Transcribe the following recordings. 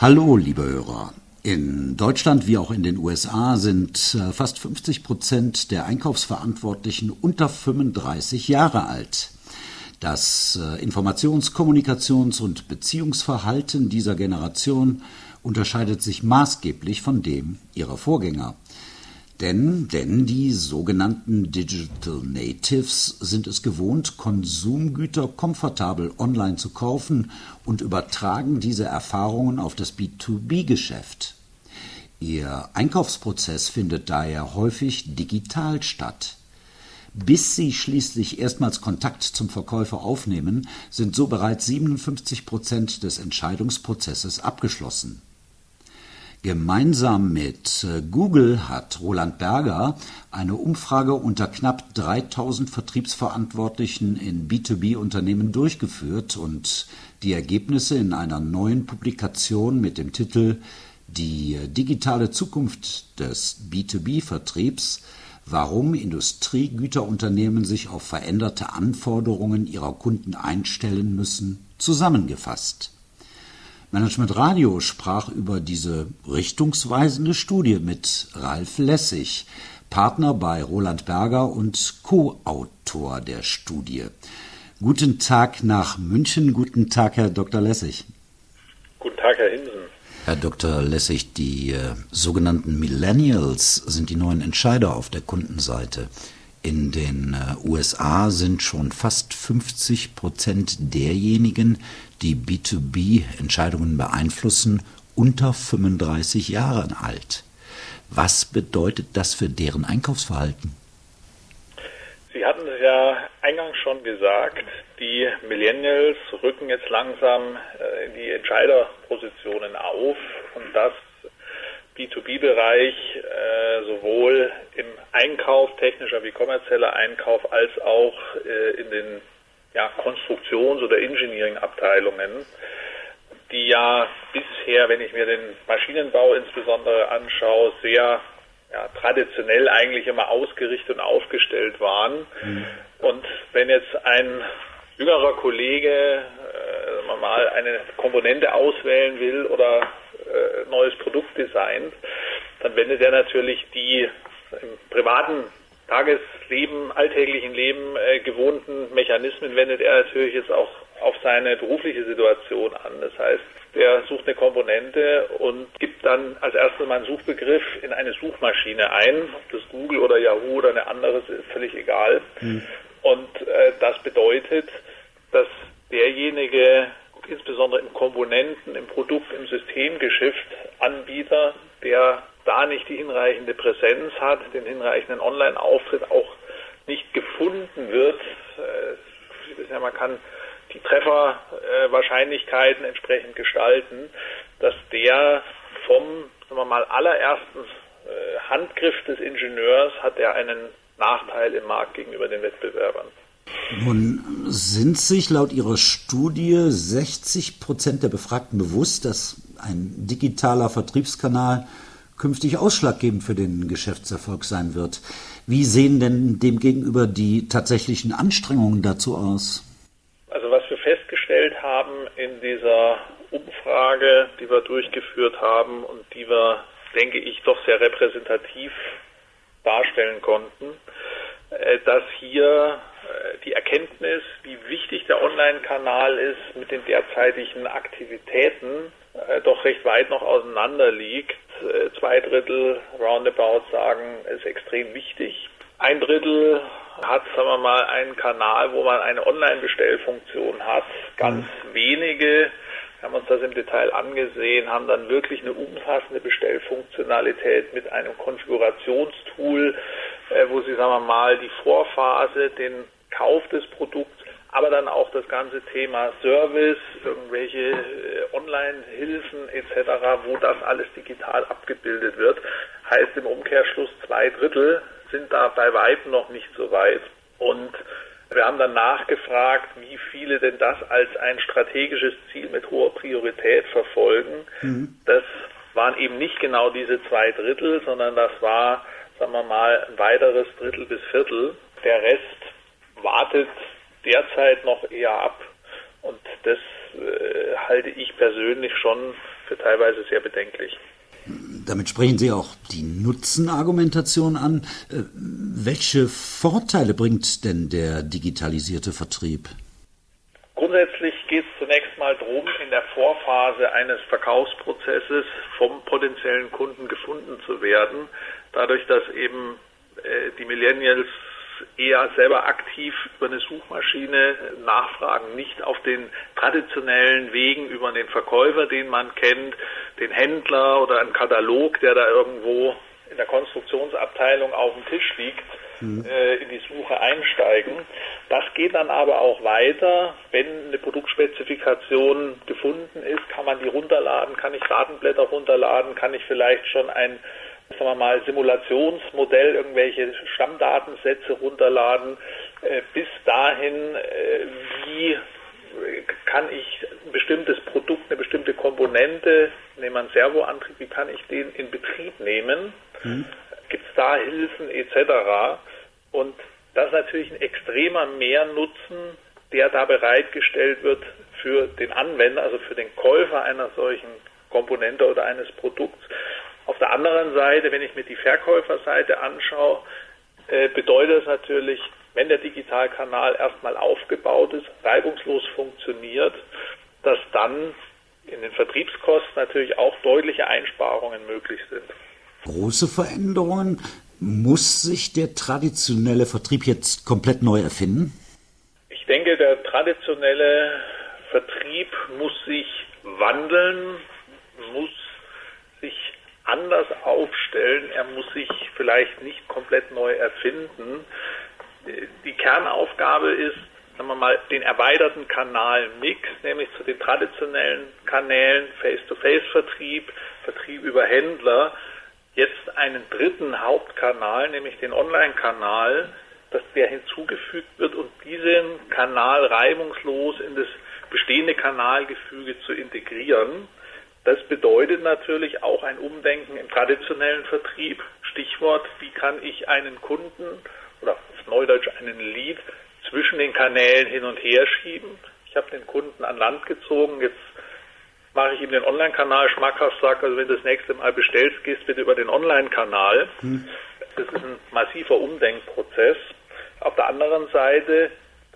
Hallo, liebe Hörer. In Deutschland wie auch in den USA sind äh, fast 50 Prozent der Einkaufsverantwortlichen unter 35 Jahre alt. Das äh, Informations-, Kommunikations- und Beziehungsverhalten dieser Generation unterscheidet sich maßgeblich von dem ihrer Vorgänger. Denn, denn die sogenannten Digital Natives sind es gewohnt, Konsumgüter komfortabel online zu kaufen und übertragen diese Erfahrungen auf das B2B-Geschäft. Ihr Einkaufsprozess findet daher häufig digital statt. Bis sie schließlich erstmals Kontakt zum Verkäufer aufnehmen, sind so bereits 57 Prozent des Entscheidungsprozesses abgeschlossen. Gemeinsam mit äh, Google hat Roland Berger eine Umfrage unter knapp 3000 Vertriebsverantwortlichen in B2B-Unternehmen durchgeführt und die Ergebnisse in einer neuen Publikation mit dem Titel Die digitale Zukunft des B2B-Vertriebs warum Industriegüterunternehmen sich auf veränderte Anforderungen ihrer Kunden einstellen müssen, zusammengefasst. Management Radio sprach über diese richtungsweisende Studie mit Ralf Lessig, Partner bei Roland Berger und Co-Autor der Studie. Guten Tag nach München. Guten Tag, Herr Dr. Lessig. Guten Tag, Herr Hinsen. Herr Dr. Lessig, die äh, sogenannten Millennials sind die neuen Entscheider auf der Kundenseite. In den äh, USA sind schon fast 50 Prozent derjenigen, die B2B-Entscheidungen beeinflussen, unter 35 Jahren alt. Was bedeutet das für deren Einkaufsverhalten? Sie hatten es ja eingangs schon gesagt, die Millennials rücken jetzt langsam äh, in die Entscheiderpositionen auf und das B2B-Bereich äh, sowohl im Einkauf, technischer wie kommerzieller Einkauf, als auch äh, in den ja, Konstruktions- oder Engineering-Abteilungen, die ja bisher, wenn ich mir den Maschinenbau insbesondere anschaue, sehr ja, traditionell eigentlich immer ausgerichtet und aufgestellt waren. Mhm. Und wenn jetzt ein jüngerer Kollege äh, mal eine Komponente auswählen will oder äh, neues Produkt designt, dann wendet er natürlich die im privaten Tagesleben, alltäglichen Leben äh, gewohnten Mechanismen wendet er natürlich jetzt auch auf seine berufliche Situation an. Das heißt, der sucht eine Komponente und gibt dann als erstes mal einen Suchbegriff in eine Suchmaschine ein. Ob das Google oder Yahoo oder eine andere ist, völlig egal. Mhm. Und äh, das bedeutet, dass derjenige, insbesondere im Komponenten, im Produkt, im Systemgeschäft Anbieter, der da nicht die hinreichende Präsenz hat, den hinreichenden Online-Auftritt auch nicht gefunden wird. Äh, man kann die Trefferwahrscheinlichkeiten entsprechend gestalten, dass der vom sagen wir mal, allerersten äh, Handgriff des Ingenieurs hat er einen Nachteil im Markt gegenüber den Wettbewerbern. Nun sind sich laut Ihrer Studie 60 Prozent der Befragten bewusst, dass ein digitaler Vertriebskanal künftig ausschlaggebend für den Geschäftserfolg sein wird. Wie sehen denn demgegenüber die tatsächlichen Anstrengungen dazu aus? Also was wir festgestellt haben in dieser Umfrage, die wir durchgeführt haben und die wir, denke ich, doch sehr repräsentativ darstellen konnten, äh, dass hier äh, die Erkenntnis, wie wichtig der Online-Kanal ist, mit den derzeitigen Aktivitäten äh, doch recht weit noch auseinander liegt. Äh, zwei Drittel roundabout sagen, ist extrem wichtig. Ein Drittel hat, sagen wir mal, einen Kanal, wo man eine Online-Bestellfunktion hat. Ganz mhm. wenige haben uns das im Detail angesehen, haben dann wirklich eine umfassende Bestellfunktionalität mit einem Konfigurationstool, äh, wo sie, sagen wir mal, die Vorphase, den Kauf des Produkts, aber dann auch das ganze Thema Service, irgendwelche äh, Online-Hilfen etc., wo das alles digital abgebildet wird, heißt im Umkehrschluss zwei Drittel sind da bei weitem noch nicht so weit. Und wir haben dann nachgefragt, wie viele denn das als ein strategisches Ziel mit hoher Priorität verfolgen. Mhm. Das waren eben nicht genau diese zwei Drittel, sondern das war, sagen wir mal, ein weiteres Drittel bis Viertel. Der Rest wartet derzeit noch eher ab. Und das äh, halte ich persönlich schon für teilweise sehr bedenklich. Damit sprechen Sie auch die Nutzenargumentation an. Äh, welche Vorteile bringt denn der digitalisierte Vertrieb? Grundsätzlich geht es zunächst mal darum, in der Vorphase eines Verkaufsprozesses vom potenziellen Kunden gefunden zu werden. Dadurch, dass eben äh, die Millennials eher selber aktiv über eine Suchmaschine nachfragen, nicht auf den traditionellen Wegen über den Verkäufer, den man kennt, den Händler oder einen Katalog, der da irgendwo in der Konstruktionsabteilung auf dem Tisch liegt, mhm. äh, in die Suche einsteigen. Das geht dann aber auch weiter. Wenn eine Produktspezifikation gefunden ist, kann man die runterladen, kann ich Datenblätter runterladen, kann ich vielleicht schon ein sagen wir mal, Simulationsmodell, irgendwelche Stammdatensätze runterladen, äh, bis dahin, äh, wie kann ich ein bestimmtes Produkt, eine bestimmte Komponente, nehmen wir einen Servoantrieb, wie kann ich den in Betrieb nehmen? Mhm. Gibt es da Hilfen etc.? Und das ist natürlich ein extremer Mehrnutzen, der da bereitgestellt wird für den Anwender, also für den Käufer einer solchen Komponente oder eines Produkts. Auf der anderen Seite, wenn ich mir die Verkäuferseite anschaue, äh, bedeutet es natürlich, wenn der Digitalkanal erstmal aufgebaut ist, reibungslos funktioniert, dass dann in den Vertriebskosten natürlich auch deutliche Einsparungen möglich sind. Große Veränderungen. Muss sich der traditionelle Vertrieb jetzt komplett neu erfinden? Ich denke, der traditionelle Vertrieb muss sich wandeln, muss sich anders aufstellen. Er muss sich vielleicht nicht komplett neu erfinden. Die Kernaufgabe ist, sagen wir mal, den erweiterten Kanalmix, nämlich zu den traditionellen Kanälen Face-to-Face-Vertrieb, Vertrieb über Händler, jetzt einen dritten Hauptkanal, nämlich den Online-Kanal, dass der hinzugefügt wird und diesen Kanal reibungslos in das bestehende Kanalgefüge zu integrieren. Das bedeutet natürlich auch ein Umdenken im traditionellen Vertrieb. Stichwort, wie kann ich einen Kunden oder auf Neudeutsch einen Lead zwischen den Kanälen hin und her schieben. Ich habe den Kunden an Land gezogen, jetzt mache ich ihm den Online-Kanal schmackhaft, sage, also wenn du das nächste Mal bestellst, gehst bitte über den Online-Kanal. Hm. Das ist ein massiver Umdenkprozess. Auf der anderen Seite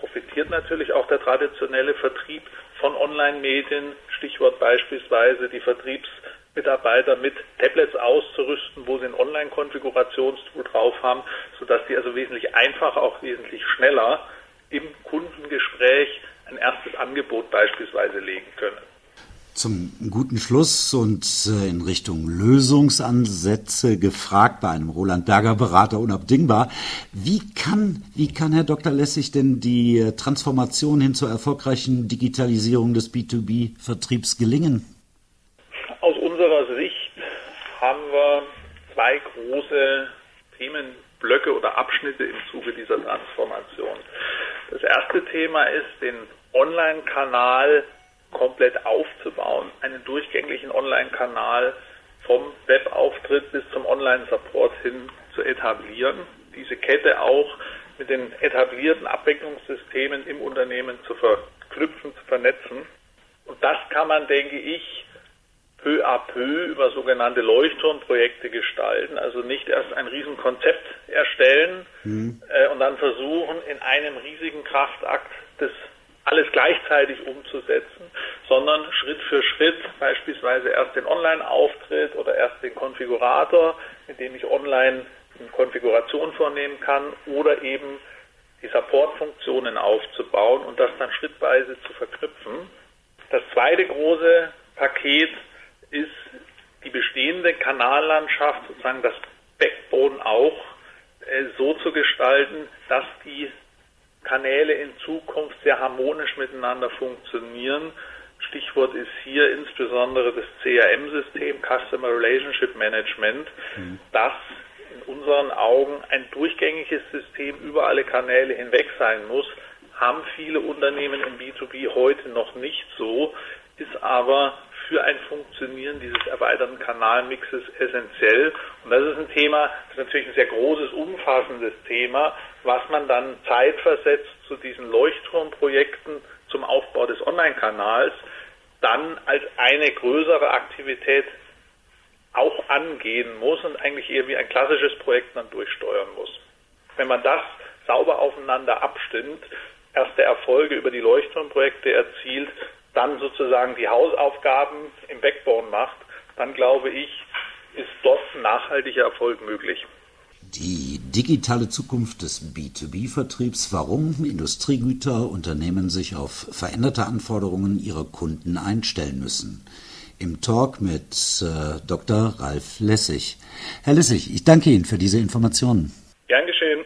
profitiert natürlich auch der traditionelle Vertrieb von Online-Medien, Stichwort beispielsweise die Vertriebsmitarbeiter mit Tablets auszurüsten, wo sie ein Online-Konfigurationstool drauf haben, sodass die also wesentlich einfacher, auch wesentlich schneller im Kundengespräch ein erstes Angebot beispielsweise legen können. Zum guten Schluss und äh, in Richtung Lösungsansätze gefragt bei einem Roland Berger Berater unabdingbar. Wie kann, wie kann Herr Dr. Lessig denn die äh, Transformation hin zur erfolgreichen Digitalisierung des B2B-Vertriebs gelingen? Aus unserer Sicht haben wir zwei große Themenblöcke oder Abschnitte im Zuge dieser Transformation. Das erste Thema ist, den Online-Kanal komplett aufzubauen, einen durchgänglichen Online-Kanal vom Webauftritt bis zum Online-Support hin zu etablieren, diese Kette auch mit den etablierten Abwicklungssystemen im Unternehmen zu verknüpfen, zu vernetzen. Und das kann man, denke ich, peu à peu über sogenannte Leuchtturmprojekte gestalten, also nicht erst ein Riesenkonzept erstellen mhm. äh, und dann versuchen, in einem riesigen Kraftakt das alles gleichzeitig umzusetzen, sondern Schritt für Schritt beispielsweise erst den Online-Auftritt oder erst den Konfigurator, mit dem ich online eine Konfiguration vornehmen kann oder eben die Support-Funktionen aufzubauen und das dann schrittweise zu verknüpfen. Das zweite große Paket ist die bestehende Kanallandschaft, sozusagen das Backbone auch äh, so zu gestalten, dass die Kanäle in Zukunft sehr harmonisch miteinander funktionieren. Stichwort ist hier insbesondere das CRM-System, Customer Relationship Management, mhm. das in unseren Augen ein durchgängiges System über alle Kanäle hinweg sein muss, haben viele Unternehmen im B2B heute noch nicht so, ist aber für ein Funktionieren dieses erweiterten Kanalmixes essentiell. Und das ist ein Thema, das ist natürlich ein sehr großes, umfassendes Thema, was man dann zeitversetzt zu diesen Leuchtturmprojekten zum Aufbau des Online-Kanals dann als eine größere Aktivität auch angehen muss und eigentlich eher wie ein klassisches Projekt dann durchsteuern muss. Wenn man das sauber aufeinander abstimmt, erste Erfolge über die Leuchtturmprojekte erzielt, dann sozusagen die Hausaufgaben im Backbone macht, dann glaube ich, ist dort nachhaltiger Erfolg möglich. Die digitale Zukunft des B2B-Vertriebs, warum Industriegüterunternehmen sich auf veränderte Anforderungen ihrer Kunden einstellen müssen. Im Talk mit äh, Dr. Ralf Lessig. Herr Lessig, ich danke Ihnen für diese Informationen. Gern geschehen.